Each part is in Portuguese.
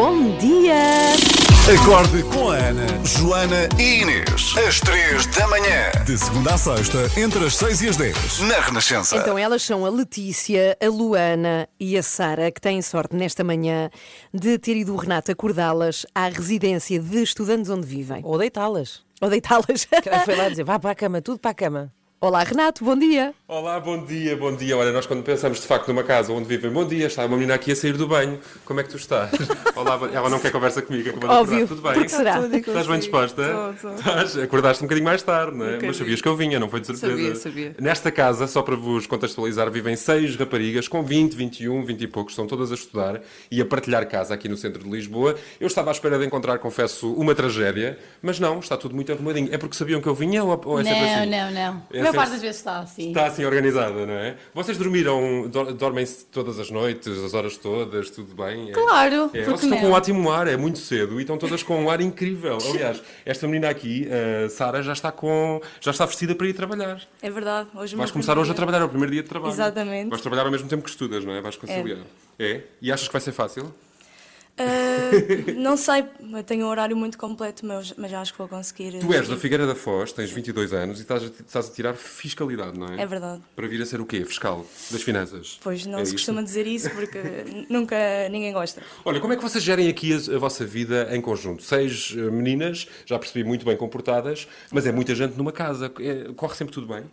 Bom dia! Acorde com a Ana, Joana e Inês. Às 3 da manhã. de segunda a sexta, entre as 6 e as 10. Na Renascença. Então elas são a Letícia, a Luana e a Sara, que têm sorte nesta manhã de ter ido o Renato acordá-las à residência de estudantes onde vivem. Ou deitá-las. Ou deitá-las. Ela foi lá dizer, vá para a cama, tudo para a cama. Olá, Renato, bom dia. Olá, bom dia, bom dia. Olha, nós quando pensamos de facto numa casa onde vivem, bom dia, está uma menina aqui a sair do banho. Como é que tu estás? Olá, bom- ela não quer conversa comigo, acabou de Óbvio, acordar. Tudo bem? porque será? Tudo Estás bem disposta? Tô. Estás? Acordaste um bocadinho mais tarde, não é? Mas bocadinho. sabias que eu vinha, não foi de surpresa. Sabia, sabia. Nesta casa, só para vos contextualizar, vivem seis raparigas com 20, 21, 20 e poucos, estão todas a estudar e a partilhar casa aqui no centro de Lisboa. Eu estava à espera de encontrar, confesso, uma tragédia, mas não, está tudo muito arrumadinho. É porque sabiam que eu vinha ou, ou é sempre Não, assim? não, não. É A maior parte das vezes está assim. Está assim organizada, não é? Vocês dormiram, dor- dormem-se todas as noites, as horas todas, tudo bem? É? Claro, É, porque vocês estão com um ótimo ar, é muito cedo e estão todas com um ar incrível. Aliás, esta menina aqui, a Sara, já está com, já está vestida para ir trabalhar. É verdade. Hoje é Vais meu começar hoje a dia. trabalhar, é o primeiro dia de trabalho. Exatamente. Vais trabalhar ao mesmo tempo que estudas, não é? Vais conciliar. É? E achas que vai ser fácil? Ah, não sei, eu tenho um horário muito completo, mas, mas acho que vou conseguir. Tu és da Figueira da Foz, tens 22 anos e estás a, estás a tirar fiscalidade, não é? É verdade. Para vir a ser o quê? Fiscal das finanças? Pois não É se isto? costuma dizer isso porque nunca ninguém gosta. Olha, como é que vocês gerem aqui a, a vossa vida em conjunto? Seis eh, meninas, já percebi, muito bem comportadas, mas é muita gente numa casa. É, corre sempre tudo bem?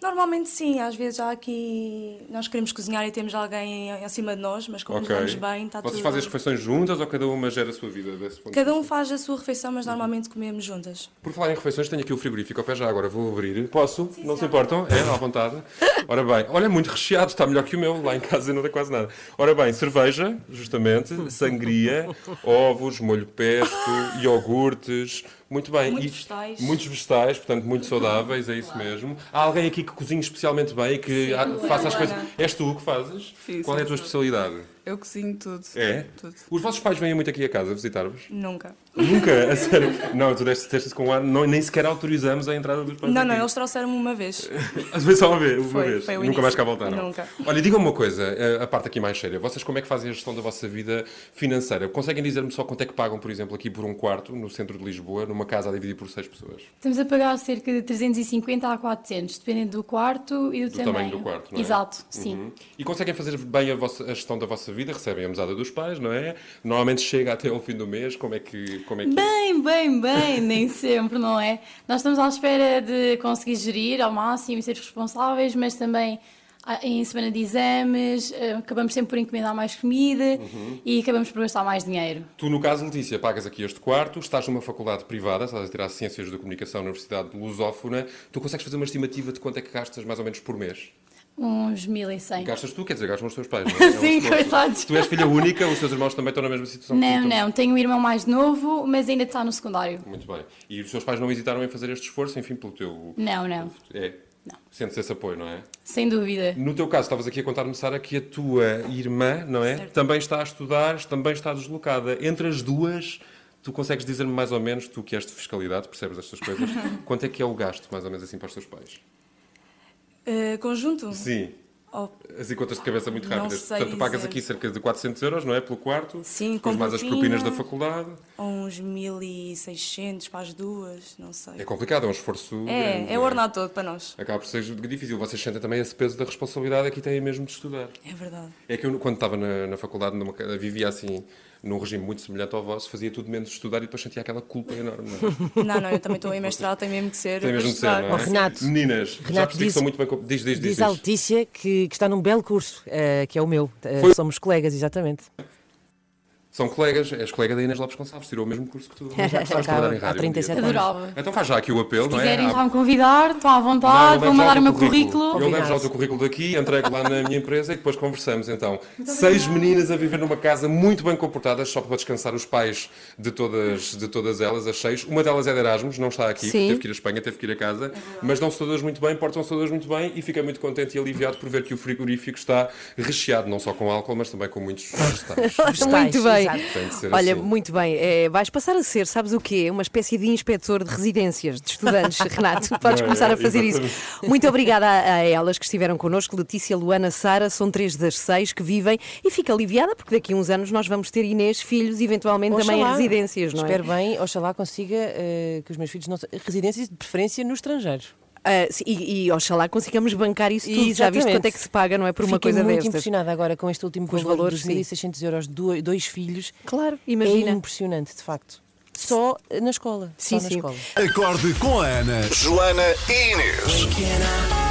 Normalmente sim, às vezes há aqui. Nós queremos cozinhar e temos alguém em- acima de nós, mas como nos damos bem, está Vocês tudo. fazem as refeições juntas ou cada uma gera a sua vida desse ponto de Cada um faz a sua refeição, mas normalmente comemos juntas. Por falar em refeições, tenho aqui o frigorífico ao pé já agora, vou abrir. Posso? não se importam? É, à vontade. Ora bem, olha, muito recheado, está melhor que o meu, lá em casa não tem quase nada. Ora bem, cerveja, justamente, sangria, ovos, molho pesto, iogurtes, muito bem. Muitos E- vegetais. Muitos vegetais, portanto, muito saudáveis, é isso mesmo. Há alguém aqui que cozinhe especialmente bem e que ah, faça as coisas. És tu que fazes? Sim, Qual é a sim, tua sim. especialidade? Eu cozinho tudo. É? Tudo. Os vossos pais vêm muito aqui a casa visitar-vos? Nunca. Nunca? A sério? Não, tu deste deste com um ar, não, nem sequer autorizamos a entrada dos pais Não, aqui. não, eles trouxeram-me uma vez. Às vezes só uma vez, uma Foi, vez. foi o Nunca início. mais cá voltaram. Nunca. Olha, digam-me uma coisa, eh, a parte aqui mais séria. Vocês como é que fazem a gestão da vossa vida financeira? Conseguem dizer-me só quanto é que pagam, por exemplo, aqui por um quarto, no centro de Lisboa, numa casa a dividir por seis pessoas? Estamos a pagar cerca de 350 a 400, dependendo do quarto e do, Do tamanho do quarto, não é? Exato, sim. Uhum. E conseguem fazer bem a, vossa- a gestão da vossa vida? Recebem a mesada dos pais, não é? Normalmente chega até ao fim do mês. Como é que... Como é que... Bem, bem, bem, nem sempre, não é? Nós estamos à espera de conseguir gerir ao máximo e ser responsáveis, mas também ah, em semana de exames eh, acabamos sempre por encomendar mais comida Uhum. e acabamos por gastar mais dinheiro. Tu, no caso, Letícia, pagas aqui este quarto, estás numa faculdade privada, estás a tirar Ciências da Comunicação na Universidade de Lusófona. Tu consegues fazer uma estimativa de quanto é que gastas mais ou menos por mês? Uns 1100. Gastas tu, quer dizer, gastam os teus pais, não é? É Sim, esforço. coitados. Tu és filha única, os teus irmãos também estão na mesma situação Não, não, tenho um irmão mais novo, mas ainda está no secundário. Muito bem. E os teus pais não hesitaram em fazer este esforço, enfim, pelo teu... Não, não, É. Não. Sentes esse apoio, não é? sem dúvida. No teu caso, estavas aqui a contar-me, Sara, que a tua irmã, não é? Também está a estudar, também está deslocada. Entre as duas, tu consegues dizer-me mais ou menos, tu que és de fiscalidade, percebes estas coisas, quanto é que é o gasto, mais ou menos assim, para os teus pais? Ah, conjunto? Sim. Oh, As contas de cabeça muito rápidas. Portanto, tu pagas aqui cerca de 400 euros, não é? Pelo quarto. Sim, com mais as propina. propinas da faculdade. uns 1600 para as duas, não sei. É complicado, é um esforço. grande, É, é o ordenado todo para nós. Acaba por ser difícil. Vocês sentem também esse peso da responsabilidade aqui têm mesmo de estudar. É verdade. É que eu, quando estava na, na faculdade, numa, vivia assim, num regime muito semelhante ao vosso, fazia tudo menos estudar e depois sentia aquela culpa enorme. Não é? Não, não, eu também estou em mestrado, tem mesmo que ser. Tem mesmo de ser, não é? Oh, Renato. Meninas, já Renato, percebi que diz- são muito bem. Diz, diz, diz. Diz diz. Letícia que, que está num belo curso, eh, que é o meu. Foi- Somos colegas, exatamente. São colegas, és colega da Inês Lopes Gonçalves, tirou o mesmo curso que tu. Já gostavas de trabalhar em Há rádio. um 37 dia. anos. Adorava. Então faz já aqui o apelo, Se não é? quiserem Há- já me convidar, estão à vontade, já mandar o meu currículo. Eu levo já o teu currículo daqui, entrego lá na minha empresa e depois conversamos. Então, seis meninas a viver numa casa muito bem comportadas, só para descansar os pais de todas, de todas elas, as seis. Uma delas é de Erasmus, não está aqui, Sim. teve que ir à Espanha, teve que ir a casa, mas dão-se todas muito bem, portam-se todas muito bem e fica muito contente e aliviado por ver que o frigorífico está recheado, não só com álcool, mas também com muitos. Vegetais, Muito bem. Ser Olha, assim. muito bem. É, vais passar a ser, sabes o quê? Uma espécie de inspetor de residências de estudantes, Renato. Podes É, começar a fazer isso. Muito obrigada a, a elas que estiveram connosco, Letícia, Luana, Sara, são três das seis que vivem e fica aliviada porque daqui a uns anos nós vamos ter Inês, filhos eventualmente também em Oxalá. residências, não é? Espero bem, oxalá consiga eh, que os meus filhos não residências de preferência no estrangeiro. Sim, e, e oxalá consigamos bancar isso tudo. Já viste Exatamente. quanto é que se paga, não é? Por uma Fiquei coisa muito destas. impressionada agora com este último Com os valor valores, dos 1.600 euros de dois, dois filhos. Claro, É imagina. impressionante, de facto. Só na escola. Sim, só na sim. escola. Acorde com a Ana. Joana e Inês.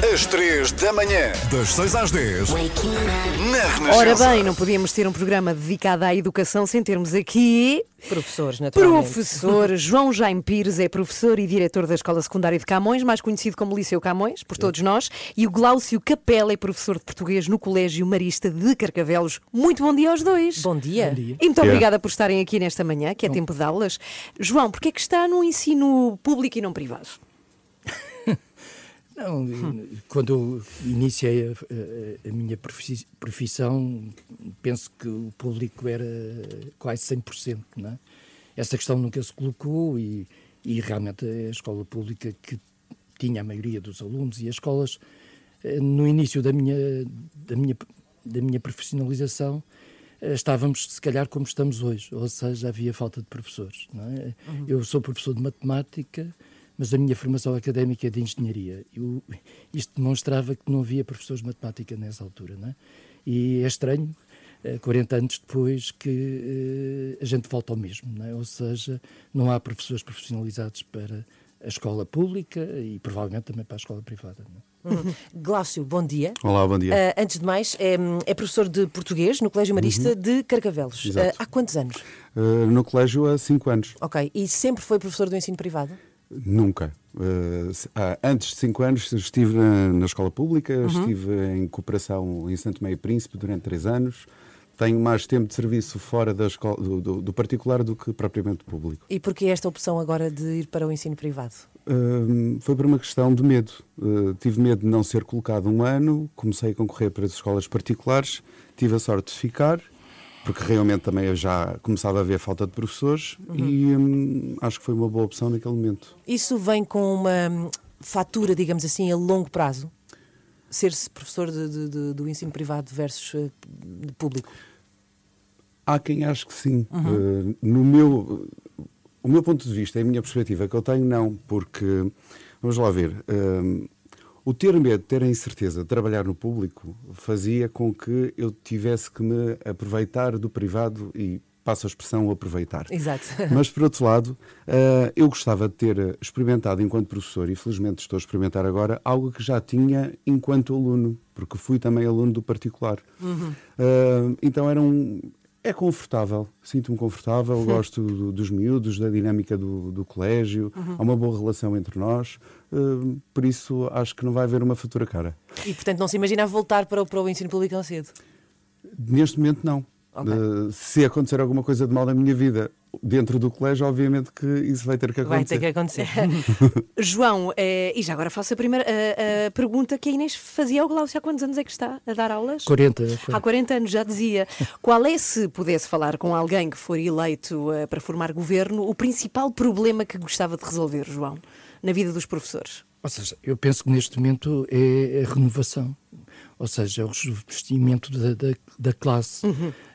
Às três da manhã, Das 6 às 10. na Renascença. Ora bem, não podíamos ter um programa dedicado à educação sem termos aqui Professores, naturalmente. Professor João Jaime Pires é professor e diretor da Escola Secundária de Camões, mais conhecido como Liceu Camões, por todos nós, e o Glaucio Capela é professor de português no Colégio Marista de Carcavelos. Muito bom dia aos dois. Bom dia. E muito obrigada por estarem aqui nesta manhã, que é tempo de aulas. João, porquê é que está no ensino público e não privado? Não, quando eu iniciei a, a- a minha profi- profissão, penso que o público era quase 100%, não é? Essa questão nunca se colocou e, e realmente a escola pública que tinha a maioria dos alunos e as escolas, eh, no início da minha, da minha, da minha profissionalização, eh, estávamos se calhar como estamos hoje, ou seja, havia falta de professores. É? Eu sou professor de matemática, mas a minha formação académica é de engenharia. Eu, isto demonstrava que não havia professores de matemática nessa altura. Não é? E é estranho, eh, 40 anos depois, que eh, a gente volta ao mesmo. Não é? Ou seja, não há professores profissionalizados para a escola pública e provavelmente também para a escola privada. Não é? Glaucio, bom dia. Olá, bom dia. Ah, antes de mais, é, é professor de português no Colégio Marista de Carcavelos. Uhum. Ah, há quantos anos? Uh, no colégio há cinco anos. Ok. E sempre foi professor do ensino privado? Nunca. Uh, antes de cinco anos estive na, na escola pública, Uhum. estive em cooperação em Santo Meio Príncipe durante três anos. Tenho mais tempo de serviço fora da escola, do, do- do particular do que propriamente público. E porquê esta opção agora de ir para o ensino privado? Uh, foi por uma questão de medo. Uh, tive medo de não ser colocado um ano, comecei a concorrer para as escolas particulares, tive a sorte de ficar, porque realmente também eu já começava a haver falta de professores e hum, acho que foi uma boa opção naquele momento. Isso vem com uma hum, fatura, digamos assim, a longo prazo? Ser-se professor de- de- do ensino privado versus eh, de público? Há quem ache que sim. Uh, no meu, o meu ponto de vista, a minha perspectiva que eu tenho, não, porque, vamos lá ver, um, o ter medo, ter a incerteza de trabalhar no público fazia com que eu tivesse que me aproveitar do privado e passo a expressão aproveitar. Exato. Mas, por outro lado, eh, eu gostava de ter experimentado enquanto professor, e felizmente estou a experimentar agora, algo que já tinha enquanto aluno, porque fui também aluno do particular. Eh, então era um. É confortável, sinto-me confortável, gosto do- dos miúdos, da dinâmica do, do colégio, há uma boa relação entre nós, eh, por isso acho que não vai haver uma fatura cara. E, portanto, não se imagina voltar para o, para o ensino público tão cedo? Neste momento, não. Ok. Eh, se acontecer alguma coisa de mal na minha vida dentro do colégio, obviamente que isso vai ter que Vai acontecer. ter que acontecer. João, eh, e já agora faço a primeira a- a pergunta que a Inês fazia ao Glaucio. Há quantos anos é que está a dar aulas? 40. Há 40 anos já dizia. Qual é, se pudesse falar com alguém que for eleito eh, para formar governo, o principal problema que gostava de resolver, João, na vida dos professores? Ou seja, eu penso que neste momento é a renovação, ou seja, é o revestimento da, da, da classe.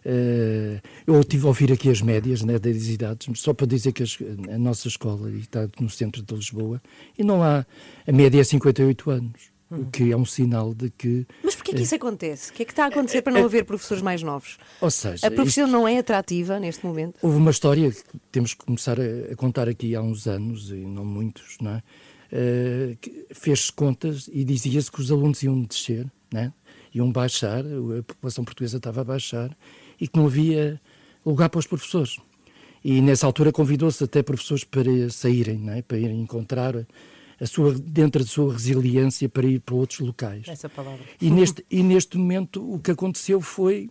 Eh, eu estive a ouvir aqui as médias né, das idades, só para dizer que as- a nossa escola está no centro de Lisboa e não há. A média é 58 anos, o que é um sinal de que. Mas porquê que isso acontece? O que é que está a acontecer para não haver professores mais novos? Ou seja, A profissão isto- não é atrativa neste momento? Houve uma história que temos que começar a, a contar aqui há uns anos, e não muitos, não é? Eh, que Fez-se contas e dizia-se que os alunos iam descer, né? iam baixar, a população portuguesa estava a baixar e que não havia lugar para os professores. E nessa altura convidou-se até professores para saírem, não é? para irem encontrar a sua, dentro da sua resiliência para ir para outros locais. Essa palavra. E neste, e neste momento o que aconteceu foi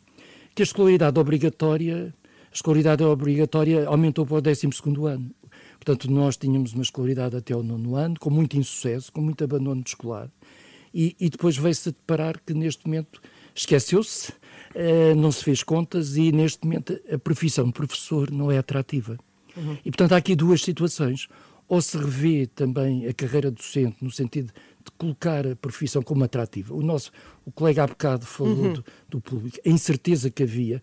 que a escolaridade obrigatória, a escolaridade obrigatória aumentou para o 12 ano. Portanto, nós tínhamos uma escolaridade até ao nono ano, com muito insucesso, com muito abandono escolar. E, e depois veio-se a deparar que neste momento esqueceu-se uh, não se fez contas e neste momento a profissão de professor não é atrativa. Uhum. E portanto há aqui duas situações. Ou se revê também a carreira docente no sentido de colocar a profissão como atrativa. O nosso o colega há bocado falou uhum. do, do, público, a incerteza que havia,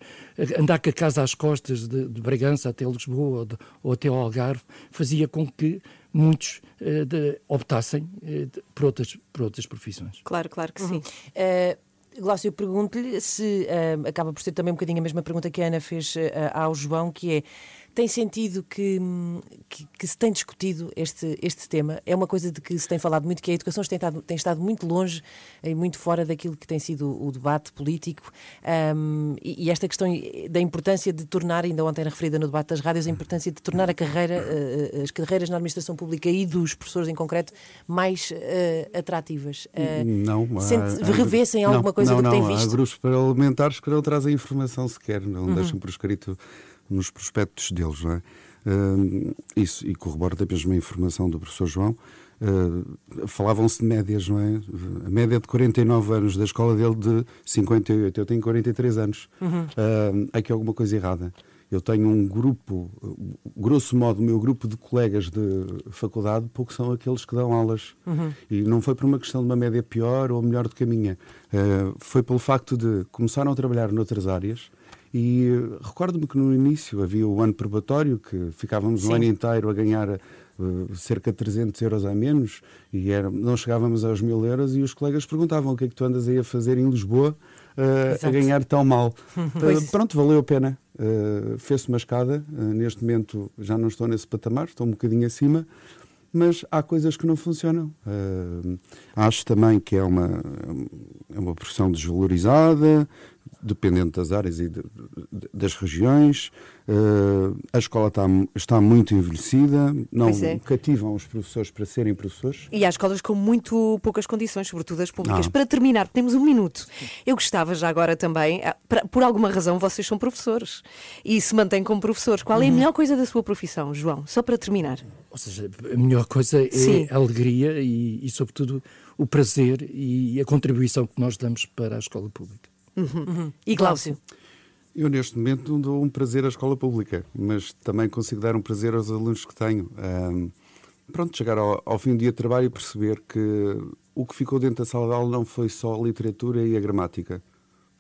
andar com a casa às costas de, de Bragança até Lisboa ou, de, ou, até ao Algarve, fazia com que muitos uh, de, optassem uh, por, outras, por outras profissões. Claro, claro que sim. Uhum. Uh, Glaucio, pergunto-lhe se acaba por ser também um bocadinho a mesma pergunta que a Ana fez ao João, que é tem sentido que, que, que, se tem discutido este, este tema? É uma coisa de que se tem falado muito, que a educação tem estado, tem estado muito longe e muito fora daquilo que tem sido o debate político um, e, e, esta questão da importância de tornar, ainda ontem referida no debate das rádios, a importância de tornar a carreira, uh, as carreiras na administração pública e dos professores em concreto mais uh, atrativas. Uh, não, revê-se em alguma coisa não, do que não, tem visto? Há grupos parlamentares que não trazem informação sequer, não uhum. deixam por escrito nos prospectos deles. Não é? Uh, isso, e corrobora da mesma informação do professor João. Uh, Falavam-se de médias, não é? A média de 49 anos da escola dele de 58. Eu tenho 43 anos. Uhum. Uh, aqui alguma coisa errada. Eu tenho um grupo, grosso modo, o meu grupo de colegas de faculdade, pouco são aqueles que dão aulas. Uhum. E não foi por uma questão de uma média pior ou melhor do que a minha. Uh, foi pelo facto de começaram a trabalhar noutras áreas e uh, recordo-me que no início havia o ano probatório, que ficávamos Sim. um ano inteiro a ganhar uh, cerca de 300 euros a menos e era, não chegávamos aos mil euros e os colegas perguntavam o que é que tu andas aí a fazer em Lisboa uh, a ganhar tão mal. pronto, valeu a pena. Fez-se uma escada, neste momento já não estou nesse patamar, estou um bocadinho acima, mas há coisas que não funcionam. Uh, acho também que é uma, é uma profissão desvalorizada, dependendo das áreas e de, de, das regiões. Uh, a escola está, está muito envelhecida, não é. cativam os professores para serem professores. E há escolas com muito poucas condições, sobretudo as públicas. Ah. Para terminar, temos um minuto. Eu gostava já agora também, ah, por alguma razão, vocês são professores e se mantêm como professores. Qual é a uhum. melhor coisa da sua profissão, João? Só para terminar. Ou seja, a melhor coisa é Sim. a alegria e, e, sobretudo, o prazer e a contribuição que nós damos para a escola pública. Uhum. Uhum. E Glaucio? Eu, neste momento, dou um prazer à escola pública, mas também consigo dar um prazer aos alunos que tenho. Um, pronto, chegar ao, ao, fim do dia de trabalho e perceber que o que ficou dentro da sala de aula não foi só a literatura e a gramática.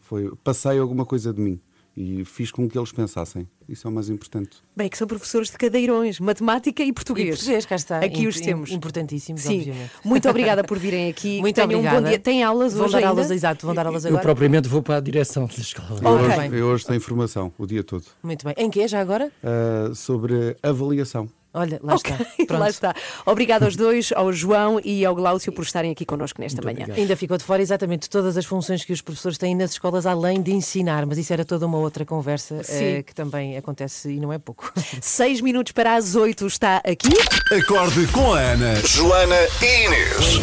Foi, passei alguma coisa de mim e fiz com que eles pensassem. Isso é o mais importante. Bem, que são professores de cadeirões, matemática e português. E português, cá está. Aqui os temos. Importantíssimos, Sim. obviamente. Muito obrigada por virem aqui. Muito Tenham obrigada. Um bom dia. Tem aulas vão hoje dar ainda? aulas, exato, vão dar aulas agora. Eu propriamente vou para a direção da escola. Okay. Eu, hoje, eu hoje tenho formação o dia todo. Muito bem. Em que já agora? Uh, sobre avaliação. Olha, lá okay, está. Pronto. Lá está. Obrigada aos dois, ao João e ao Glaucio, por estarem aqui connosco nesta Muito manhã. Obrigado. Ainda ficou de fora exatamente todas as funções que os professores têm nas escolas, além de ensinar, mas isso era toda uma outra conversa eh, que também acontece e não é pouco. Seis minutos para as oito está aqui. Acorde com a Ana, Joana e Inês.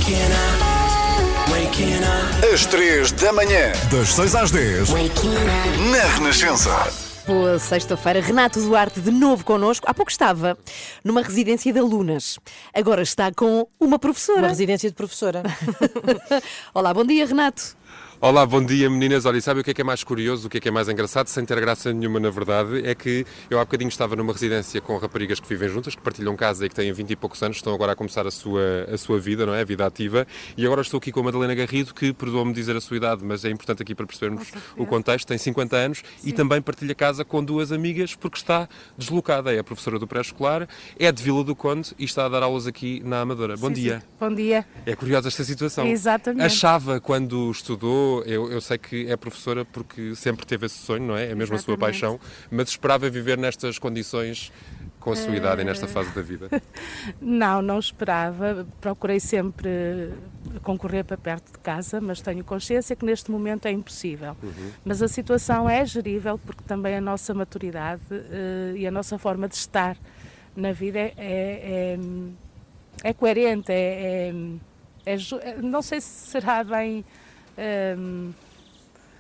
Às três da manhã. Das seis às dez. Na Renascença boa sexta-feira. Renato Duarte, de novo connosco. Há pouco estava numa residência de alunas. Agora está com uma professora. Uma residência de professora. Olá, bom dia, Renato. Olá, bom dia meninas. Olha, sabe o que é que é mais curioso, o que é que é mais engraçado, sem ter graça nenhuma na verdade, é que eu há bocadinho estava numa residência com raparigas que vivem juntas, que partilham casa e que têm 20 e poucos anos, estão agora a começar a sua, a sua vida, não é? A vida ativa. E agora estou aqui com a Madalena Garrido, que perdoa-me dizer a sua idade, mas é importante aqui para percebermos o contexto, tem 50 anos Sim. e também partilha casa com duas amigas porque está deslocada. É a professora do pré-escolar, é de Vila do Conde e está a dar aulas aqui na Amadora. Bom sim, dia. Sim. Bom dia. É curiosa esta situação. Exatamente. Achava quando estudou, eu, eu sei que é professora porque sempre teve esse sonho, não é? É mesmo Exatamente. a sua paixão, mas esperava viver nestas condições com a sua uh... idade e nesta fase da vida? Não, não esperava. Procurei sempre concorrer para perto de casa, mas tenho consciência que neste momento é impossível. Uhum. Mas a situação é gerível porque também a nossa maturidade uh, e a nossa forma de estar na vida é, é, é, é coerente, é, é, é não sei se será bem. Um,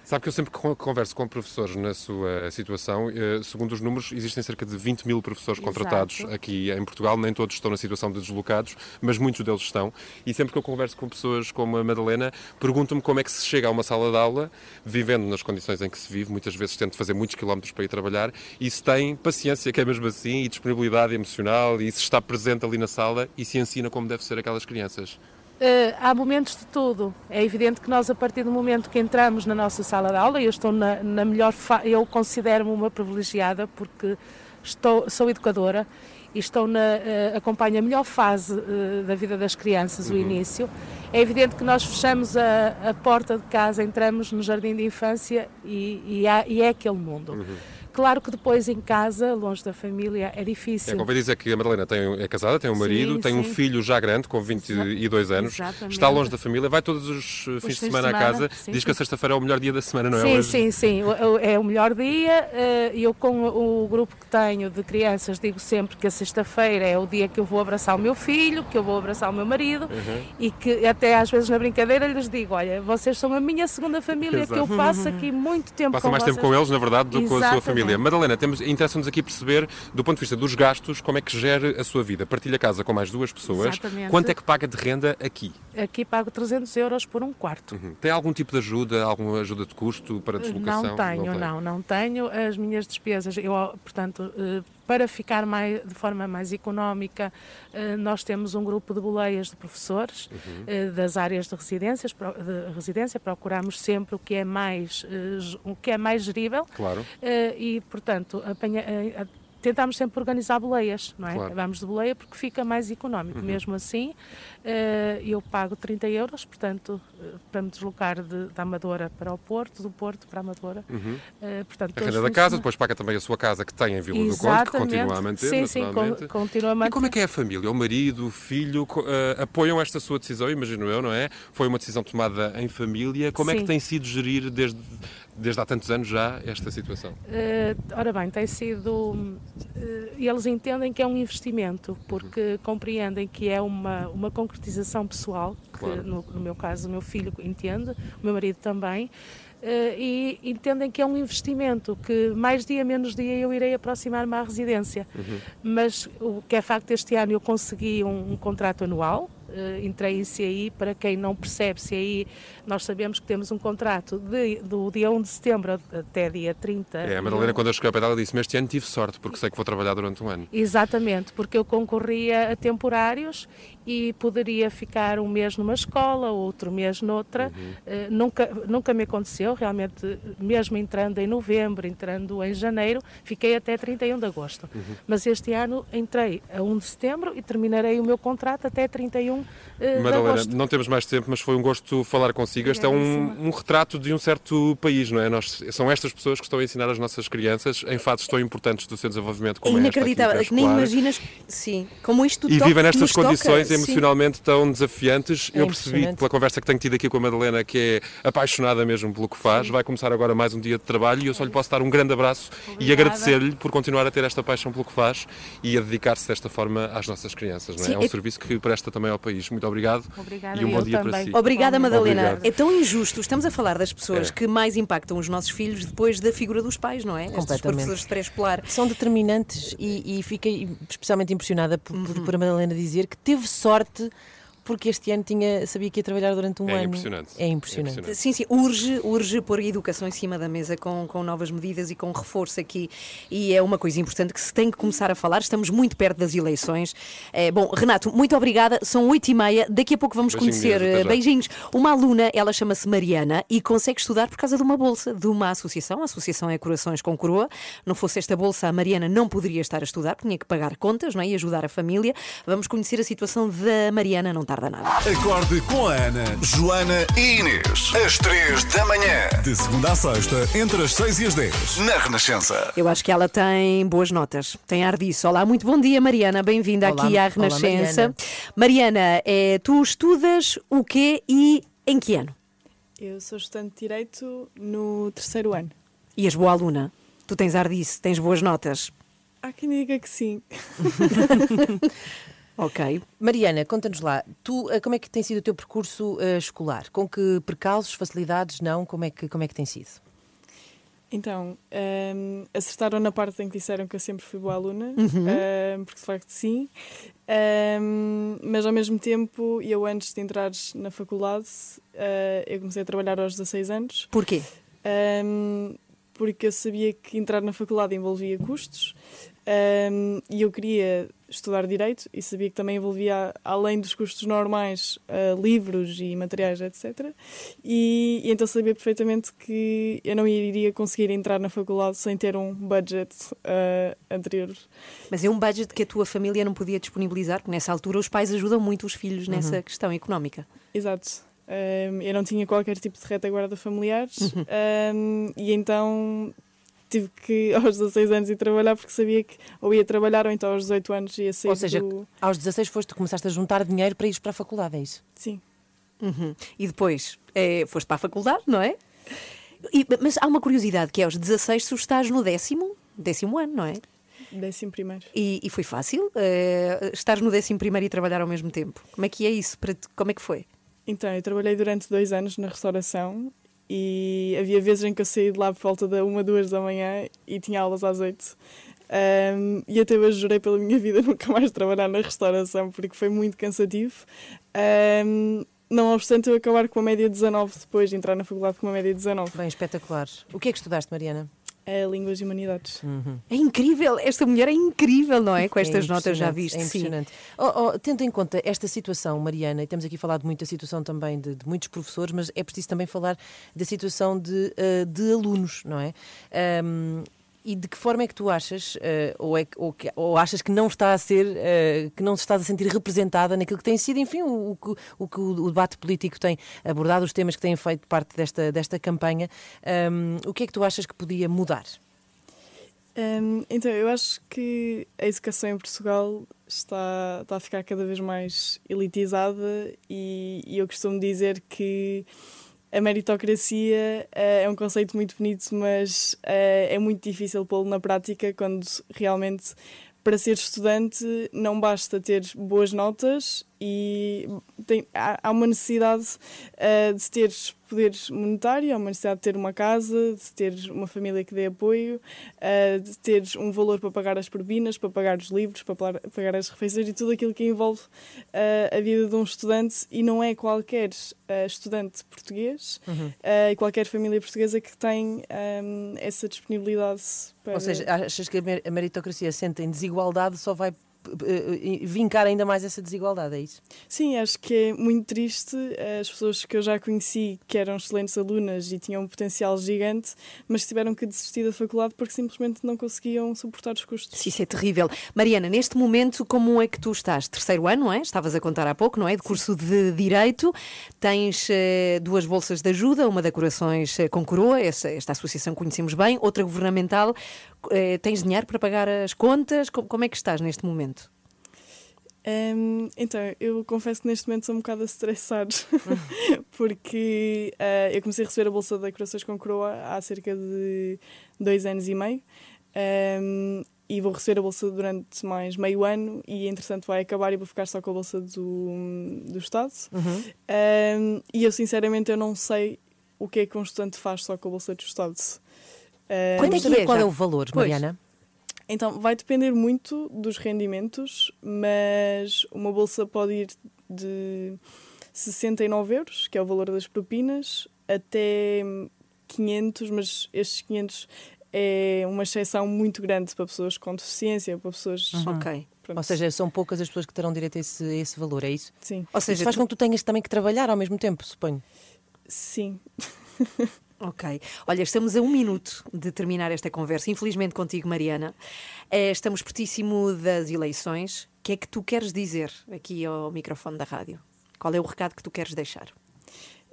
Sabe que eu sempre con- converso com professores na sua situação. eh, Segundo os números, existem cerca de 20 mil professores contratados Exato. aqui em Portugal. Nem todos estão na situação de deslocados, mas muitos deles estão. E sempre que eu converso com pessoas como a Madalena, pergunto-me como é que se chega a uma sala de aula, vivendo nas condições em que se vive, muitas vezes tendo de fazer muitos quilómetros para ir trabalhar, e se tem paciência, que é mesmo assim, e disponibilidade emocional, e se está presente ali na sala e se ensina como deve ser aquelas crianças. Eh, há momentos de tudo. É evidente que nós, a partir do momento que entramos na nossa sala de aula, eu estou na, na melhor eu considero-me uma privilegiada porque estou, sou educadora e estou na, eh, acompanho a melhor fase eh, da vida das crianças, o início. É evidente que nós fechamos a, a porta de casa, entramos no jardim de infância e, e, há- e é aquele mundo. Claro que depois em casa, longe da família, é É, difícil. convém dizer que a Madalena tem, é casada, tem um Sim, marido, tem um sim. filho já grande, com 22 anos, exatamente. está longe da família, vai todos os fins de fins de semana, à semana, casa, sim, diz que a sim. sexta-feira é o melhor dia da semana, não é? Sim, Hoje- sim, sim. É o melhor dia. eh, Eu, com o grupo que tenho de crianças, digo sempre que a sexta-feira é o dia que eu vou abraçar o meu filho, que eu vou abraçar o meu marido Uhum. e que até às vezes na brincadeira lhes digo: Olha, vocês são a minha segunda família, que eu Exato. passo aqui muito tempo Passa mais vocês. tempo com eles, na verdade, do que com a sua Exatamente. Família. Madalena, interessa-nos aqui perceber, do ponto de vista dos gastos, como é que gera a sua vida. Partilha casa com mais duas pessoas. Exatamente. Quanto é que paga de renda aqui? Aqui pago 300 euros por um quarto. Uhum. Tem algum tipo de ajuda, alguma ajuda de custo para deslocação? Não tenho, tem. não, não tenho. As minhas despesas, eu, portanto, eh, para ficar mais, de forma mais económica, eh, nós temos um grupo de boleias de professores Uhum. eh, das áreas de, residências, de residência, procuramos sempre o que é mais, eh, o que é mais gerível Claro. e, portanto, apanha, tentamos sempre organizar boleias, não é? Claro. Vamos de boleia porque fica mais económico. Uhum. Mesmo assim, eh, eu pago 30 euros, portanto, eh, para me deslocar de, da Amadora para o Porto, do Porto para a Amadora. Uhum. Eh, portanto, A renda da casa, depois paga também a sua casa que tem em Vila do Conde, que Exatamente. continua a manter, Sim, sim, continua a manter. E como é que é a família? O marido, o filho, apoiam esta sua decisão, imagino eu, não é? Foi uma decisão tomada em família. Como é que Sim. tem sido gerir desde, desde há tantos anos já esta situação? Eh, ora bem, tem sido. eh, eles entendem que é um investimento, porque compreendem que é uma, uma concretização pessoal, que Claro. no, no meu caso o meu filho entende, o meu marido também. eh, e entendem que é um investimento, que mais dia menos dia eu irei aproximar-me à residência. Mas o que é facto, este ano eu consegui um, um contrato anual, entrei em CAI, para quem não percebe, CAI, nós sabemos que temos um contrato de- do dia 1 de setembro até dia 30. É, a Madalena, quando eu cheguei ao pé dela, disse-me este ano tive sorte, porque sei que vou trabalhar durante um ano. Exatamente, porque eu concorria a temporários e poderia ficar um mês numa escola, outro mês noutra. Eh, nunca, nunca me aconteceu, realmente, mesmo entrando em novembro, entrando em janeiro, fiquei até 31 de agosto. Mas este ano entrei a 1 de setembro e terminarei o meu contrato até 31 eh, de Madalena, agosto. não temos mais tempo, mas foi um gosto falar consigo. Este é um, um retrato de um certo país, não é? Nós, são estas pessoas que estão a ensinar as nossas crianças em fatos tão importantes do seu desenvolvimento É como esta aqui, inacreditável, é nem imaginas, sim, como isto E vivem nestas condições. Emocionalmente tão desafiantes. É Eu percebi pela conversa que tenho tido aqui com a Madalena que é apaixonada mesmo pelo que faz. Vai começar agora mais um dia de trabalho e eu só lhe posso dar um grande abraço e Obrigada. agradecer-lhe por continuar a ter esta paixão pelo que faz e a dedicar-se desta forma às nossas crianças. Não é? Sim, é um é- serviço que presta também ao país. Muito obrigado Obrigada, e um bom eu dia para também. si. Obrigada, Madalena. Obrigado. É tão injusto. Estamos a falar das pessoas É. que mais impactam os nossos filhos depois da figura dos pais, não é? Estes Completamente. professores de pré-escolar. São determinantes e, e fiquei especialmente impressionada por, Uhum. por, por a Madalena dizer que teve sorte sorte porque este ano tinha, sabia que ia trabalhar durante um É ano. impressionante. É impressionante. É impressionante. Sim, sim, urge, urge pôr a educação em cima da mesa com, com novas medidas e com reforço aqui. E é uma coisa importante que se tem que começar a falar. Estamos muito perto das eleições. É, bom, Renato, muito obrigada. São oito e meia. Daqui a pouco vamos Beijinhos, conhecer. até eh. Beijinhos. Uma aluna, ela chama-se Mariana e consegue estudar por causa de uma bolsa de uma associação. A associação é Corações com Coroa. Não fosse esta bolsa, a Mariana não poderia estar a estudar, porque tinha que pagar contas não é? e ajudar a família. Vamos conhecer a situação da Mariana, não tarda nada. Acorde com a Ana. Joana e Inês. Às 3 da manhã. De segunda a sexta, entre as 6 e as 10. Na Renascença. Eu acho que ela tem boas notas, tem ar disso. Olá, muito bom dia, Mariana, bem-vinda Olá, aqui à olá, Renascença. Mariana, eh, tu estudas o quê e em que ano? Eu sou estudante de Direito no terceiro ano. E és boa aluna? Tu tens ar disso, tens boas notas. Há quem diga que sim. Ok. Mariana, conta-nos lá, tu, uh, como é que tem sido o teu percurso uh, escolar? Com que percalços, facilidades, não? Como é que, como é que tem sido? Então, um, acertaram na parte em que disseram que eu sempre fui boa aluna, Uhum. um, porque de facto sim, um, mas ao mesmo tempo, eu antes de entrar na faculdade, uh, eu comecei a trabalhar aos 16 anos. Porquê? Um, porque eu sabia que entrar na faculdade envolvia custos um, e eu queria estudar Direito e sabia que também envolvia, além dos custos normais, uh, livros e materiais, etc. E, e, então sabia perfeitamente que eu não iria conseguir entrar na faculdade sem ter um budget uh, anterior. Mas é um budget que a tua família não podia disponibilizar, porque nessa altura os pais ajudam muito os filhos nessa Uhum. questão económica. Exato. Um, eu não tinha qualquer tipo de retaguarda familiar um, e então tive que aos 16 anos ir trabalhar porque sabia que ou ia trabalhar ou então aos 18 anos ia sair Ou seja, do... aos 16 foste, começaste a juntar dinheiro para ir para a faculdade, é isso? Sim. Uhum. E depois eh, foste para a faculdade, não é? E- mas há uma curiosidade que é aos 16 tu estás no décimo, décimo ano, não é? Décimo primeiro. E, e foi fácil eh, estar no décimo primeiro e trabalhar ao mesmo tempo. Como é que é isso? Para ti? Como é que foi? Então, eu trabalhei durante dois anos na restauração e havia vezes em que eu saí de lá por volta da uma, duas da manhã e tinha aulas às oito. Um, e até hoje jurei pela minha vida nunca mais trabalhar na restauração porque foi muito cansativo. Um, não obstante eu acabar com uma média de 19 depois de entrar na faculdade com uma média de 19. Bem, espetacular. O que é que estudaste, Mariana? É Línguas e Humanidades. É incrível, esta mulher é incrível, não é? Com estas É notas já viste. É sim. impressionante. Oh, oh, tendo em conta esta situação, Mariana, e temos aqui falado muito da situação também de, de muitos professores, mas é preciso também falar da situação de, eh, de alunos, não é? Ahm, e de que forma é que tu achas, eh, ou, é, ou, que- ou achas que não está a ser, eh, que não se estás a sentir representada naquilo que tem sido, enfim, o, o o que o debate político tem abordado, os temas que têm feito parte desta, desta campanha, Ahm, o que é que tu achas que podia mudar? Hum, então, eu acho que a educação em Portugal está, está a ficar cada vez mais elitizada e, e eu costumo dizer que a meritocracia eh, é um conceito muito bonito, mas eh, é muito difícil pô-lo na prática quando realmente para ser estudante não basta ter boas notas e tem, há, há uma necessidade eh, de ter poder monetário, há uma necessidade de ter uma casa, de ter uma família que dê apoio, eh, de ter um valor para pagar as propinas, para pagar os livros, para pagar, as refeições e tudo aquilo que envolve eh, a vida de um estudante e não é qualquer estudante português Uhum. e qualquer família portuguesa que tem ehm, essa disponibilidade para... Ou seja, achas que a mer- a meritocracia sente em desigualdade só vai vincar ainda mais essa desigualdade, é isso? Sim, acho que é muito triste as pessoas que eu já conheci que eram excelentes alunas e tinham um potencial gigante, mas que tiveram que desistir da faculdade porque simplesmente não conseguiam suportar os custos. Isso é terrível. Mariana, neste momento, como é que tu estás? Terceiro ano, não é? Estavas a contar há pouco, não é? De curso de Direito. Tens eh, duas bolsas de ajuda, uma da Corações eh, com Coroa, essa, esta associação conhecemos bem, outra governamental. Eh, tens dinheiro para pagar as contas? Como, como é que estás neste momento? Hum, então, eu confesso que neste momento estou um bocado a estressar, porque ah, eu comecei a receber a bolsa da Corações com Coroa há cerca de dois anos e meio. hum, e vou receber a bolsa durante mais meio ano e entretanto vai acabar e vou ficar só com a bolsa do, do Estado. Uhum. Um, e eu sinceramente eu não sei o que é que um estudante faz só com a bolsa do Estado. Um, Quanto é que é? Qual é o valor, Pois. Mariana? Então, vai depender muito dos rendimentos, mas uma bolsa pode ir de 69 euros, que é o valor das propinas, até 500, mas estes 500 é uma exceção muito grande para pessoas com deficiência, para pessoas... Uhum. Pronto. Ou seja, são poucas as pessoas que terão direito a esse, a esse valor, é isso? Sim. Ou seja, isso faz tu- com que tu tenhas também que trabalhar ao mesmo tempo, suponho. Sim. Ok. Olha, estamos a um minuto de terminar esta conversa. Infelizmente contigo, Mariana. Eh, Estamos pertíssimo das eleições. O que é que tu queres dizer aqui ao microfone da rádio? Qual é o recado que tu queres deixar?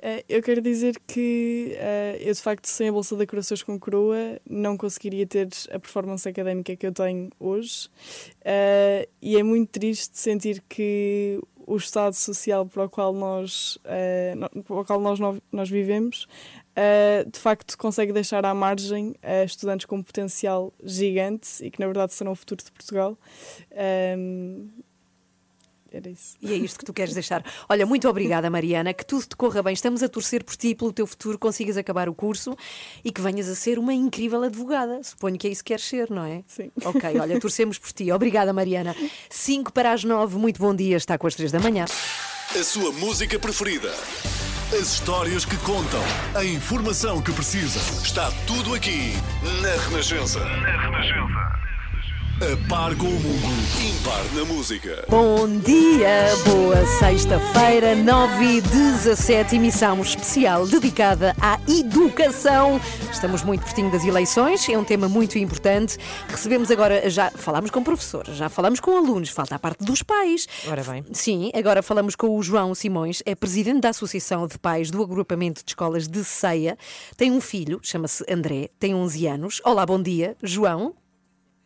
Eh, Eu quero dizer que eh, eu, de facto, sem a Bolsa da Corações com Coroa, não conseguiria ter a performance académica que eu tenho hoje. E é muito triste sentir que o estado social para o qual nós, para o qual nós, nós vivemos, eh, de facto, consegue deixar à margem eh, estudantes com potencial gigante e que, na verdade, serão o futuro de Portugal. Ehm, era isso. E é isto que tu queres deixar. Olha, muito obrigada, Mariana, que tudo te corra bem. Estamos a torcer por ti, pelo teu futuro, consigas acabar o curso e que venhas a ser uma incrível advogada. Suponho que é isso que queres ser, não é? Sim. Ok, olha, torcemos por ti. Obrigada, Mariana. 5 para as 9, muito bom dia, está com as 3 da manhã. A sua música preferida. As histórias que contam. A informação que precisa. Está tudo aqui na Renascença. Na Renascença. A par com o mundo, impar na música. Bom dia, boa sexta-feira, 9 e 17, emissão especial dedicada à educação. Estamos muito pertinho das eleições, é um tema muito importante. Recebemos agora, já falámos com professores, já falamos com alunos, falta a parte dos pais. Ora bem. Sim, agora falamos com o João Simões, é presidente da Associação de Pais do Agrupamento de Escolas de Ceia. Tem um filho, chama-se André, tem 11 anos. Olá, bom dia, João.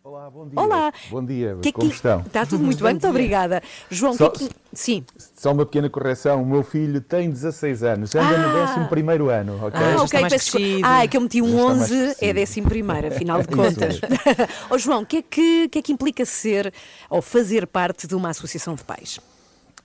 Olá, bom dia. Olá. Bom dia, Que é como que- estão? Está tudo muito bem, muito obrigada. João, Só- que é que... Sim. Só uma pequena correção, o meu filho tem 16 anos, anda no Ah. 11º ano, ok? Ah, ok, peço. Ah, é que eu meti um Já está mais 11, é crescido. décimo primeiro, afinal de contas. Ó João, o que, é que, que é que implica ser ou fazer parte de uma associação de pais?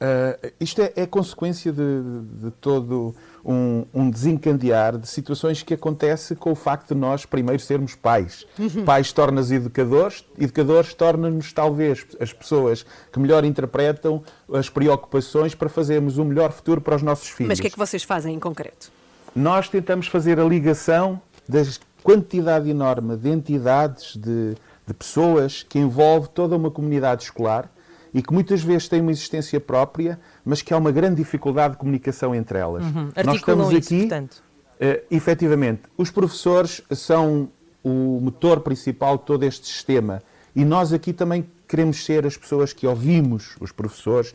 Ah, isto é, é consequência de, de todo um, um desencandear de situações que acontece com o facto de nós primeiro sermos pais. Uhum. Pais tornam-nos educadores, educadores tornam-nos talvez as pessoas que melhor interpretam as preocupações para fazermos um melhor futuro para os nossos filhos. Mas o que é que vocês fazem em concreto? nós tentamos fazer a ligação da quantidade enorme de entidades, de, de pessoas que envolve toda uma comunidade escolar e que muitas vezes têm uma existência própria, mas que há uma grande dificuldade de comunicação entre elas. Uhum. Nós estamos isso, aqui, portanto. eh, efetivamente, os professores são o motor principal de todo este sistema e nós aqui também queremos ser as pessoas que ouvimos os professores,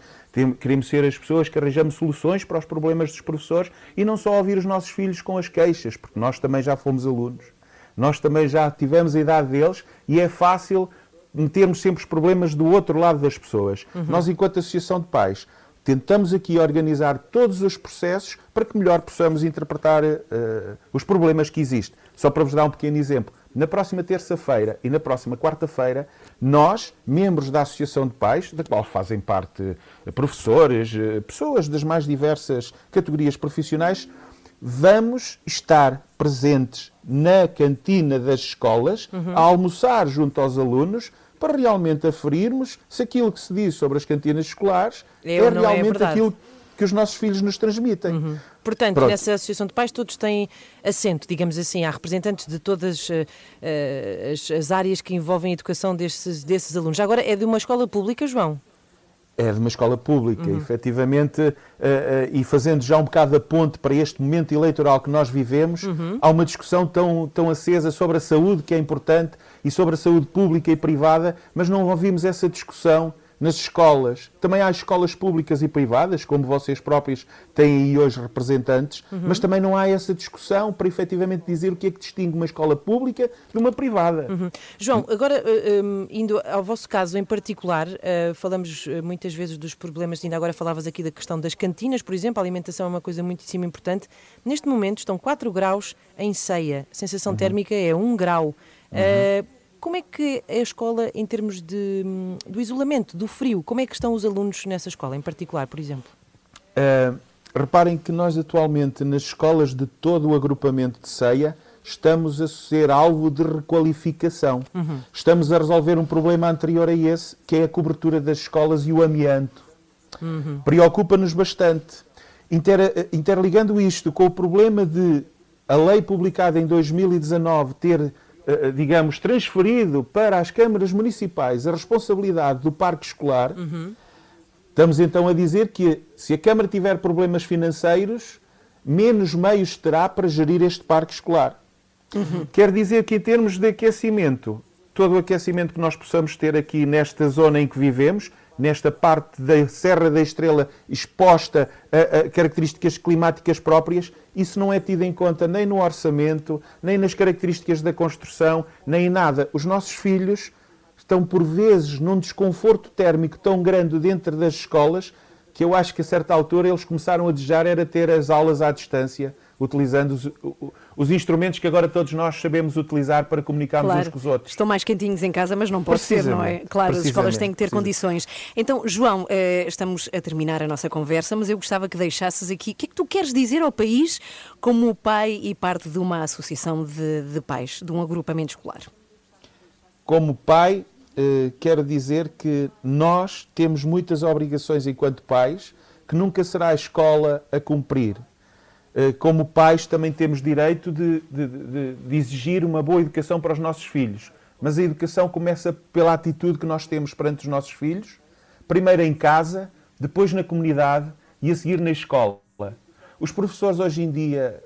queremos ser as pessoas que arranjamos soluções para os problemas dos professores e não só ouvir os nossos filhos com as queixas, porque nós também já fomos alunos. Nós também já tivemos a idade deles e é fácil metermos sempre os problemas do outro lado das pessoas. Uhum. Nós, enquanto Associação de Pais, tentamos aqui organizar todos os processos para que melhor possamos interpretar eh, os problemas que existem. Só para vos dar um pequeno exemplo. Na próxima terça-feira e na próxima quarta-feira, nós, membros da Associação de Pais, da qual fazem parte eh, professores, eh, pessoas das mais diversas categorias profissionais, vamos estar presentes na cantina das escolas, a almoçar junto aos alunos, para realmente aferirmos se aquilo que se diz sobre as cantinas escolares É é, não é realmente verdade. aquilo que os nossos filhos nos transmitem. Portanto, Pronto. nessa Associação de Pais todos têm assento, digamos assim, há representantes de todas eh, as, as áreas que envolvem a educação desses, desses alunos. Já agora é de uma escola pública, João? É de uma escola pública, Uhum. efetivamente, eh, eh, e fazendo já um bocado a ponte para este momento eleitoral que nós vivemos, Uhum. há uma discussão tão, tão acesa sobre a saúde, que é importante, e sobre a saúde pública e privada, mas não ouvimos essa discussão nas escolas. Também há escolas públicas e privadas, como vocês próprios têm aí hoje representantes, Uhum. mas também não há essa discussão para efetivamente dizer o que é que distingue uma escola pública de uma privada. Uhum. João, agora eh, um, indo ao vosso caso em particular, eh, falamos eh, muitas vezes dos problemas, ainda agora falavas aqui da questão das cantinas, por exemplo, a alimentação é uma coisa muitíssimo importante. Neste momento estão 4 graus em ceia, a sensação térmica é 1 grau. Eh, como é que é a escola em termos de, do isolamento, do frio? Como é que estão os alunos nessa escola em particular, por exemplo? Uh, reparem que nós atualmente nas escolas de todo o agrupamento de ceia estamos a ser alvo de requalificação. Uhum. Estamos a resolver um problema anterior a esse, que é a cobertura das escolas e o amianto. Uhum. Preocupa-nos bastante. Inter- interligando isto com o problema de a lei publicada em 2019 ter, eh, digamos, transferido para as câmaras municipais a responsabilidade do parque escolar, Estamos então a dizer que se a Câmara tiver problemas financeiros, menos meios terá para gerir este parque escolar. Quer dizer que em termos de aquecimento, todo o aquecimento que nós possamos ter aqui nesta zona em que vivemos, nesta parte da Serra da Estrela exposta a, a características climáticas próprias, isso não é tido em conta nem no orçamento, nem nas características da construção, nem em nada. Os nossos filhos estão por vezes num desconforto térmico tão grande dentro das escolas que eu acho que a certa altura eles começaram a desejar era ter as aulas à distância, utilizando os, os instrumentos que agora todos nós sabemos utilizar para comunicarmos claro. uns com os outros. Estão mais quentinhos em casa, mas não pode ser, não é? Claro, as escolas têm que ter condições. Então, João, eh, estamos a terminar a nossa conversa, mas eu gostava que deixasses aqui. O que é que tu queres dizer ao país como pai e parte de uma associação de, de pais, de um agrupamento escolar? Como pai, eh, quero dizer que nós temos muitas obrigações enquanto pais que nunca será a escola a cumprir. Eh, como pais, também temos direito de, de, de, de, exigir uma boa educação para os nossos filhos. Mas a educação começa pela atitude que nós temos perante os nossos filhos, primeiro em casa, depois na comunidade e a seguir na escola. Os professores hoje em dia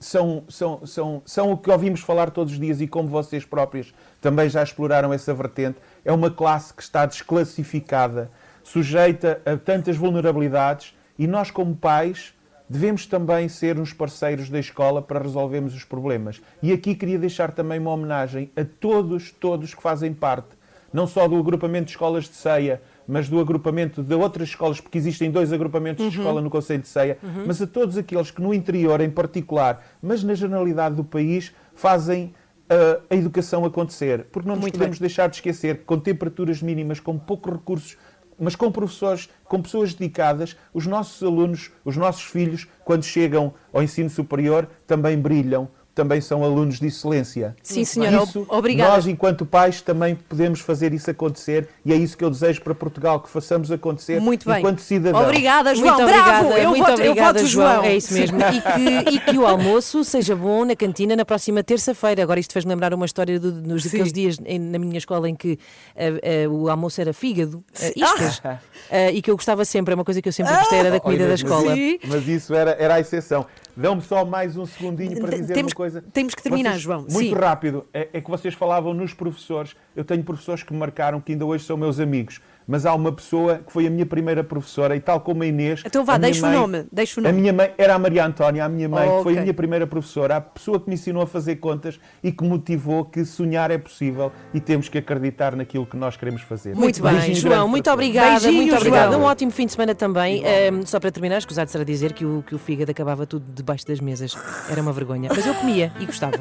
são, são, são, são o que ouvimos falar todos os dias e como vocês próprios também já exploraram essa vertente. É uma classe que está desclassificada, sujeita a tantas vulnerabilidades e nós, como pais, devemos também ser uns parceiros da escola para resolvermos os problemas. E aqui queria deixar também uma homenagem a todos, todos que fazem parte, não só do agrupamento de escolas de ceia, mas do agrupamento de outras escolas, porque existem dois agrupamentos uhum. de escola no Conselho de Ceia, uhum. mas a todos aqueles que no interior em particular, mas na generalidade do país, fazem uh, a educação acontecer. Porque não nos Muito podemos bem. deixar de esquecer que com temperaturas mínimas, com poucos recursos mas com professores, com pessoas dedicadas, os nossos alunos, os nossos filhos, quando chegam ao ensino superior, também brilham, também são alunos de excelência. Sim, senhora, isso, obrigada. Nós, enquanto pais, também podemos fazer isso acontecer e é isso que eu desejo para Portugal, que façamos acontecer muito bem. enquanto cidadão. Obrigada, João. Muito Bravo! Obrigada, eu muito voto, obrigada, eu João. João. É isso mesmo. e, que, e que o almoço seja bom na cantina na próxima terça-feira. Agora isto fez-me lembrar uma história do, nos daqueles dias em, na minha escola em que uh, uh, o almoço era fígado, uh, iscas, ah. e que eu gostava sempre, é uma coisa que eu sempre gostei, era da comida da escola. Mas, mas isso era, era a exceção. Dão-me só mais um segundinho para dizer temos, uma coisa. Temos que terminar, vocês, João. Muito Sim. rápido. É, é, que vocês falavam nos professores. Eu tenho professores que me marcaram, que ainda hoje são meus amigos mas há uma pessoa que foi a minha primeira professora e tal como a Inês. Então vá, deixa o nome, deixa o nome. A minha mãe era a Maria Antónia, a minha mãe, oh, que foi okay. a minha primeira professora, a pessoa que me ensinou a fazer contas e que motivou que sonhar é possível e temos que acreditar naquilo que nós queremos fazer. Muito, muito bem, João, muito obrigada, Beijinho, muito obrigada. Um ótimo fim de semana também. Um, só para terminar, escusado será dizer que o, que o fígado acabava tudo debaixo das mesas. Era uma vergonha. Mas eu comia e gostava.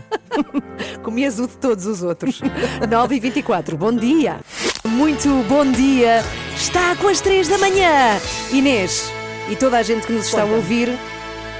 Comias o de todos os outros. 9 e 24 bom dia. Muito bom dia. Está com as 3 da manhã. Inês e toda a gente que nos está a ouvir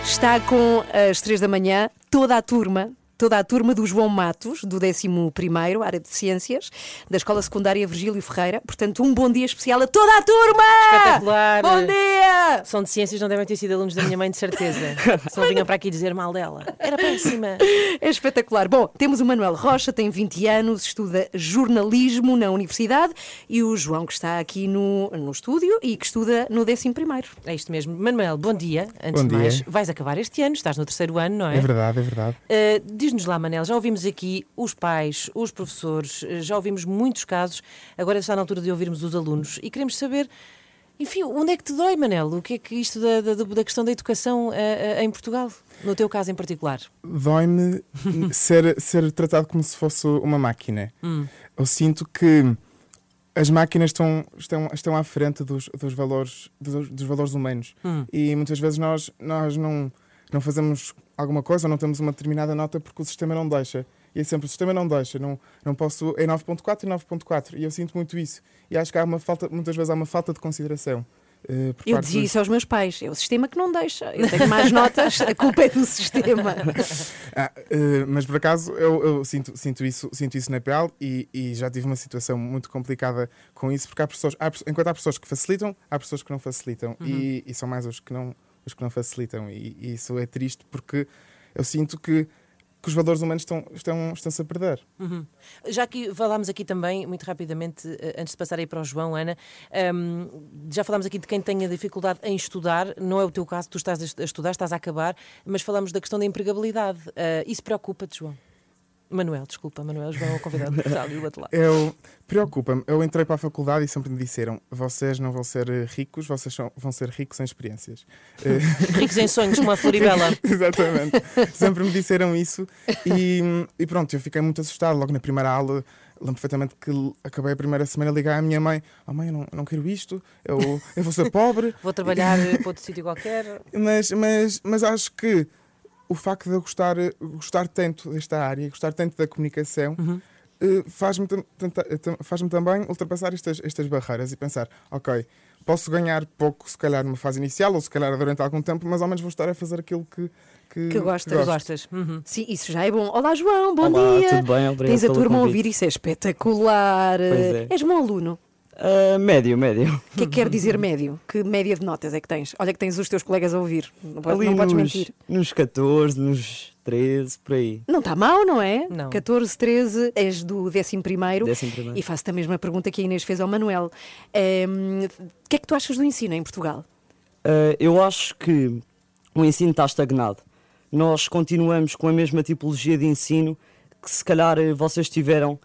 está com as 3 da manhã, toda a turma toda a turma do João Matos, do 11º, área de Ciências, da Escola Secundária Virgílio Ferreira. Portanto, um bom dia especial a toda a turma! Espetacular! Bom dia! São de Ciências, não devem ter sido alunos da minha mãe, de certeza. Se não vinham para aqui dizer mal dela. Era péssima. É espetacular. Bom, temos o Manuel Rocha, tem 20 anos, estuda jornalismo na universidade e o João, que está aqui no, no estúdio e que estuda no 11º. É isto mesmo. Manuel, bom dia. Antes bom de mais, dia. vais acabar este ano, estás no terceiro ano, não é? É verdade, é verdade. Uh, Diz-nos lá, Manel, já ouvimos aqui os pais, os professores, já ouvimos muitos casos, agora está na altura de ouvirmos os alunos e queremos saber. Enfim, onde é que te dói, Manel? O que é que isto da, da, da questão da educação uh, uh, em Portugal, no teu caso em particular? Dói-me ser, ser tratado como se fosse uma máquina. Hum. Eu sinto que as máquinas estão, estão, estão à frente dos, dos, valores, dos, dos valores humanos. Hum. E muitas vezes nós, nós não, não fazemos alguma coisa ou não temos uma determinada nota porque o sistema não deixa. E é sempre o sistema não deixa, não, não posso. É 9.4 e 9.4. E eu sinto muito isso. E acho que há uma falta, muitas vezes há uma falta de consideração. Uh, eu dizia dos... isso aos meus pais: é o sistema que não deixa. Eu tenho mais notas, a culpa é do sistema. ah, uh, mas por acaso eu, eu, sinto, sinto, isso, sinto isso na pele e, e, já tive uma situação muito complicada com isso, porque há pessoas, há, enquanto há pessoas que facilitam, há pessoas que não facilitam uhum. e, e, são mais os que não, os que não facilitam. E, e isso é triste porque eu sinto que que os valores humanos estão, estão, estão-se a perder. Uhum. Já que falámos aqui também, muito rapidamente, eh, antes de passar aí para o João, Ana, um, já falámos aqui de quem tenha dificuldade em estudar, não é o teu caso, tu estás a estudar, estás a acabar, mas falamos da questão da empregabilidade. Uh, isso preocupa-te, João? Manuel, desculpa, Manuel, João é o convidado do Portugal e o outro lado. Eu, preocupa-me, eu entrei para a faculdade e sempre me disseram: vocês não vão ser eh, ricos, vocês são, vão ser ricos em experiências. Eh, ricos em sonhos, como a Floribela. Exatamente. sempre me disseram isso e, e pronto, eu fiquei muito assustado. Logo na primeira aula, lembro perfeitamente que acabei a primeira semana a ligar à minha mãe: Oh mãe, eu não, eu não quero isto, eu, eu vou ser pobre. vou trabalhar para outro sítio qualquer. Mas, mas, mas acho que o facto de eu gostar, gostar tanto desta área, gostar tanto da comunicação, eh, faz-me tenta- eh, faz-me também ultrapassar estas, estas barreiras e pensar, ok, posso ganhar pouco, se calhar numa fase inicial, ou se calhar durante algum tempo, mas ao menos vou estar a fazer aquilo que, que, Que gostas. gosto. Gostas? Uhum. Sim, isso já é bom. Olá, João, bom Olá, dia. tudo bem? Obrigado Tens a turma a ouvir, isso é espetacular. Pois é. És bom aluno. Ah, médio, médio. O que é que quer dizer médio? Que média de notas é que tens? Olha que tens os teus colegas a ouvir. Não, podes- Ali não podes nos, mentir. nos 14, nos 13, por aí. Não está mal, não é? Não. 14, 13, és do 11 primeiro. Décimo primeiro. E faço-te a mesma pergunta que a Inês fez ao Manuel. Ehm, O que é que tu achas do ensino em Portugal? Ah, eu acho que o ensino está estagnado. Nós continuamos com a mesma tipologia de ensino que se calhar vocês tiveram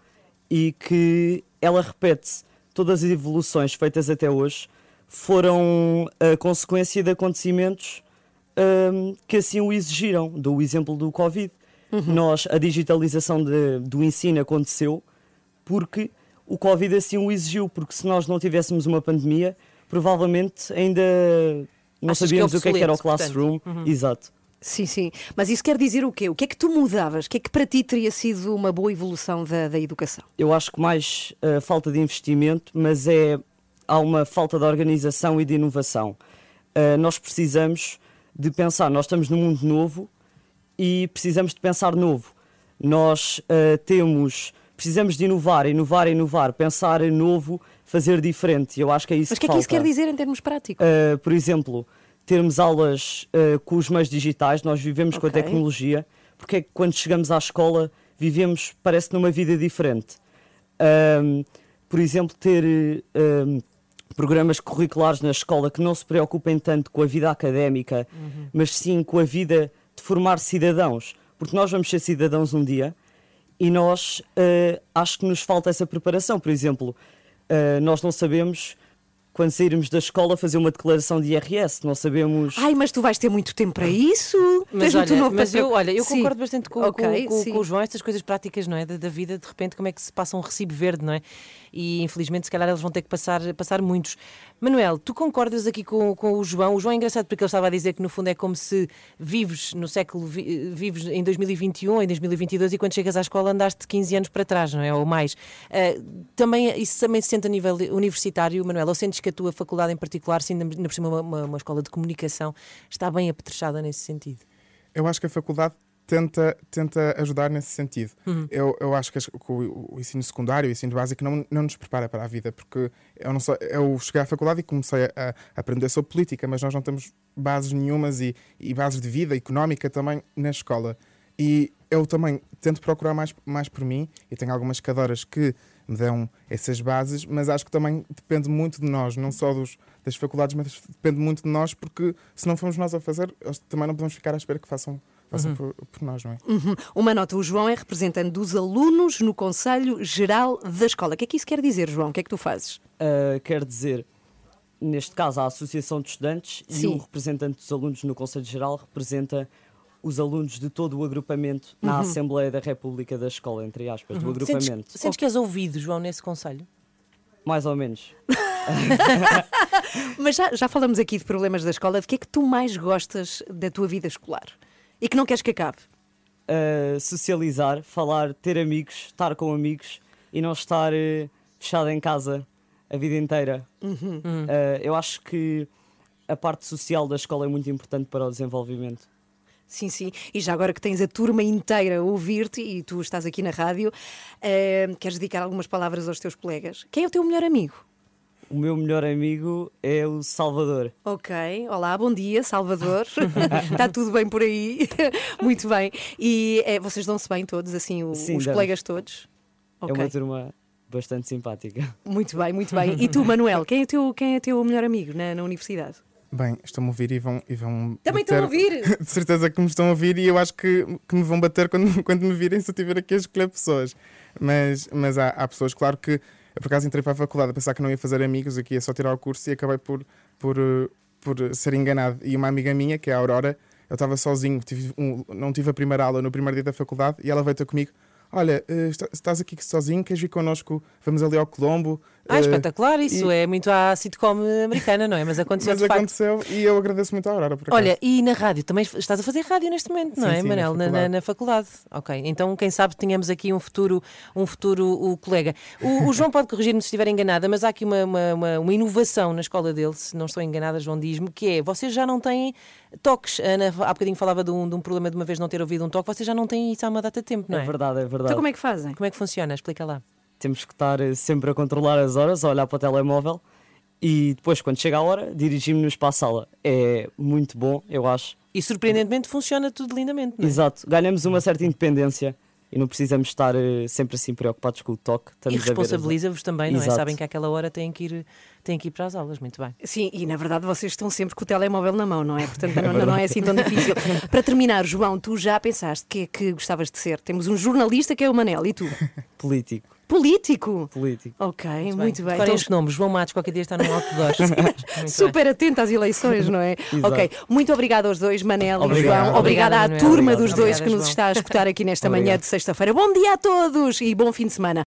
e que ela repete-se. Todas as evoluções feitas até hoje foram a consequência de acontecimentos ahm, que assim o exigiram. Dou o exemplo do Covid. Nós, a digitalização de- do ensino aconteceu porque o Covid assim o exigiu, porque se nós não tivéssemos uma pandemia, provavelmente ainda não Achas que é sabíamos o que é que era o classroom. Uhum. Exato. Sim, sim. Mas isso quer dizer o quê? O que é que tu mudavas? O que é que para ti teria sido uma boa evolução da, da educação? Eu acho que mais uh, falta de investimento, mas é há uma falta de organização e de inovação. Uh, nós precisamos de pensar, nós estamos num mundo novo e precisamos de pensar novo. Nós uh, temos, precisamos de inovar, inovar, inovar, pensar novo, fazer diferente. Eu acho que é isso Mas o que que é que isso falta. quer dizer em termos práticos? Por exemplo, termos aulas uh, com os meios digitais, nós vivemos com a tecnologia, porque é que quando chegamos à escola vivemos, parece, numa vida diferente. Um, por exemplo, ter um, programas curriculares na escola que não se preocupem tanto com a vida académica, Uhum. mas sim com a vida de formar cidadãos, porque nós vamos ser cidadãos um dia e nós uh, acho que nos falta essa preparação. Por exemplo, uh, nós não sabemos quando sairmos da escola fazer uma declaração de IRS, não sabemos. Ai, mas tu vais ter muito tempo para isso? Mas, olha, novo mas para- eu, olha, eu Sim. concordo bastante com, Ok, com, com, com o João, estas coisas práticas, não é? Da, da vida, de repente, como é que se passa um recibo verde, não é? E infelizmente, se calhar, eles vão ter que passar, passar muitos. Manuel, tu concordas aqui com, com o João? O João é engraçado porque ele estava a dizer que, no fundo, é como se vives no século, vi- vives em 2021 ou em 2022 e quando chegas à escola andaste 15 anos para trás, não é? Ou mais. Ah, também, isso também se sente a nível universitário, Manuel? Ou sentes que a tua faculdade em particular, sendo ainda por cima uma, uma, uma escola de comunicação, está bem apetrechada nesse sentido? Eu acho que a faculdade tenta, tenta ajudar nesse sentido. Uhum. Eu, eu acho que o, o ensino secundário, o ensino básico, não, não nos prepara para a vida, porque eu, não só, eu cheguei à faculdade e comecei a, a aprender sobre política, mas nós não temos bases nenhumas e, e bases de vida económica também na escola. E eu também tento procurar mais, mais por mim, e tenho algumas cadeiras que me dão essas bases, mas acho que também depende muito de nós, não só dos, das faculdades, mas depende muito de nós, porque se não formos nós a fazer, eles também não podemos ficar à espera que façam, façam Uhum. por, por nós, não é? Uhum. Uma nota, o João é representante dos alunos no Conselho Geral da Escola. O que é que isso quer dizer, João? O que é que tu fazes? Uh, quer dizer, neste caso, a Associação de Estudantes e Sim. o representante dos alunos no Conselho Geral representa os alunos de todo o agrupamento na Uhum. Assembleia da República da Escola, entre aspas, do Uhum. agrupamento. Sentes, sentes que és ouvido, João, nesse conselho? Mais ou menos. Mas já, já falamos aqui de problemas da escola. De que é que tu mais gostas da tua vida escolar? E que não queres que acabe? Uh, socializar, falar, ter amigos, estar com amigos e não estar uh, fechado em casa a vida inteira. Uhum. Uh, eu acho que a parte social da escola é muito importante para o desenvolvimento. Sim, sim. E já agora que tens a turma inteira a ouvir-te e tu estás aqui na rádio, eh, queres dedicar algumas palavras aos teus colegas? Quem é o teu melhor amigo? O meu melhor amigo é o Salvador. Ok, olá, bom dia, Salvador. Está tudo bem por aí? Muito bem. E eh, vocês dão-se bem todos, assim, o- Sim, os damos. colegas todos? É Ok. uma turma bastante simpática. Muito bem, muito bem. E tu, Manuel, quem é o teu, quem é teu melhor amigo na, na universidade? Bem, estão-me a ouvir e vão. E vão Também estão a bater- ouvir? De certeza que me estão a ouvir e eu acho que, que me vão bater quando, quando me virem se eu estiver aqui a escolher pessoas. Mas, mas há, há pessoas, claro que. Eu por acaso entrei para a faculdade a pensar que não ia fazer amigos, aqui ia só tirar o curso e acabei por, por, por ser enganado. E uma amiga minha, que é a Aurora, eu estava sozinho, tive um- não tive a primeira aula no primeiro dia da faculdade e ela veio ter comigo: olha, eh, está- estás aqui sozinho, queres vir connosco? Vamos ali ao Colombo. Ah, Eh, espetacular, isso e- é muito à sitcom americana, não é? Mas aconteceu Mas de facto. aconteceu e eu agradeço muito à Aurora por acaso. Olha, e na rádio, também estás a fazer rádio neste momento, não Sim, é, sim, na Manel? Na, na, faculdade. na faculdade. Ok, então quem sabe tínhamos aqui um futuro, um futuro o colega. O, o João pode corrigir-me se estiver enganada, mas há aqui uma, uma, uma- uma inovação na escola dele, se não estou enganada, João diz-me, que é vocês já não têm toques. Ana há bocadinho falava de um, de um problema de uma vez não ter ouvido um toque, vocês já não têm isso há uma data de tempo, não é? É verdade, é verdade. Então como é que fazem? Como é que funciona? Explica lá. Temos que estar eh, sempre a controlar as horas, a olhar para o telemóvel e depois, quando chega a hora, dirigimos-nos para a sala. É muito bom, eu acho. E surpreendentemente funciona tudo lindamente, não é? Exato, ganhamos uma certa independência e não precisamos estar eh, sempre assim preocupados com o toque. E Estamos as- responsabiliza-vos também, não é? Exato. Sabem que àquela hora têm que, ir, têm que ir para as aulas, muito bem. Sim, e na verdade vocês estão sempre com o telemóvel na mão, não é? Portanto, não, não é assim tão difícil. Para terminar, João, tu já pensaste que é que gostavas de ser? Temos um jornalista que é o Manel, e tu? Político. Político? Político. Ok, muito, bem. Decorem Então, os nomes. João Matos, qualquer dia está num outdoor. Muito Super atento às eleições, não é? Ok, muito obrigada aos dois, Manel Obrigado. e João. Obrigada, Obrigada, à Manuel. turma Obrigado. dos dois que nos João. está a escutar aqui nesta manhã de sexta-feira. Bom dia a todos e bom fim de semana.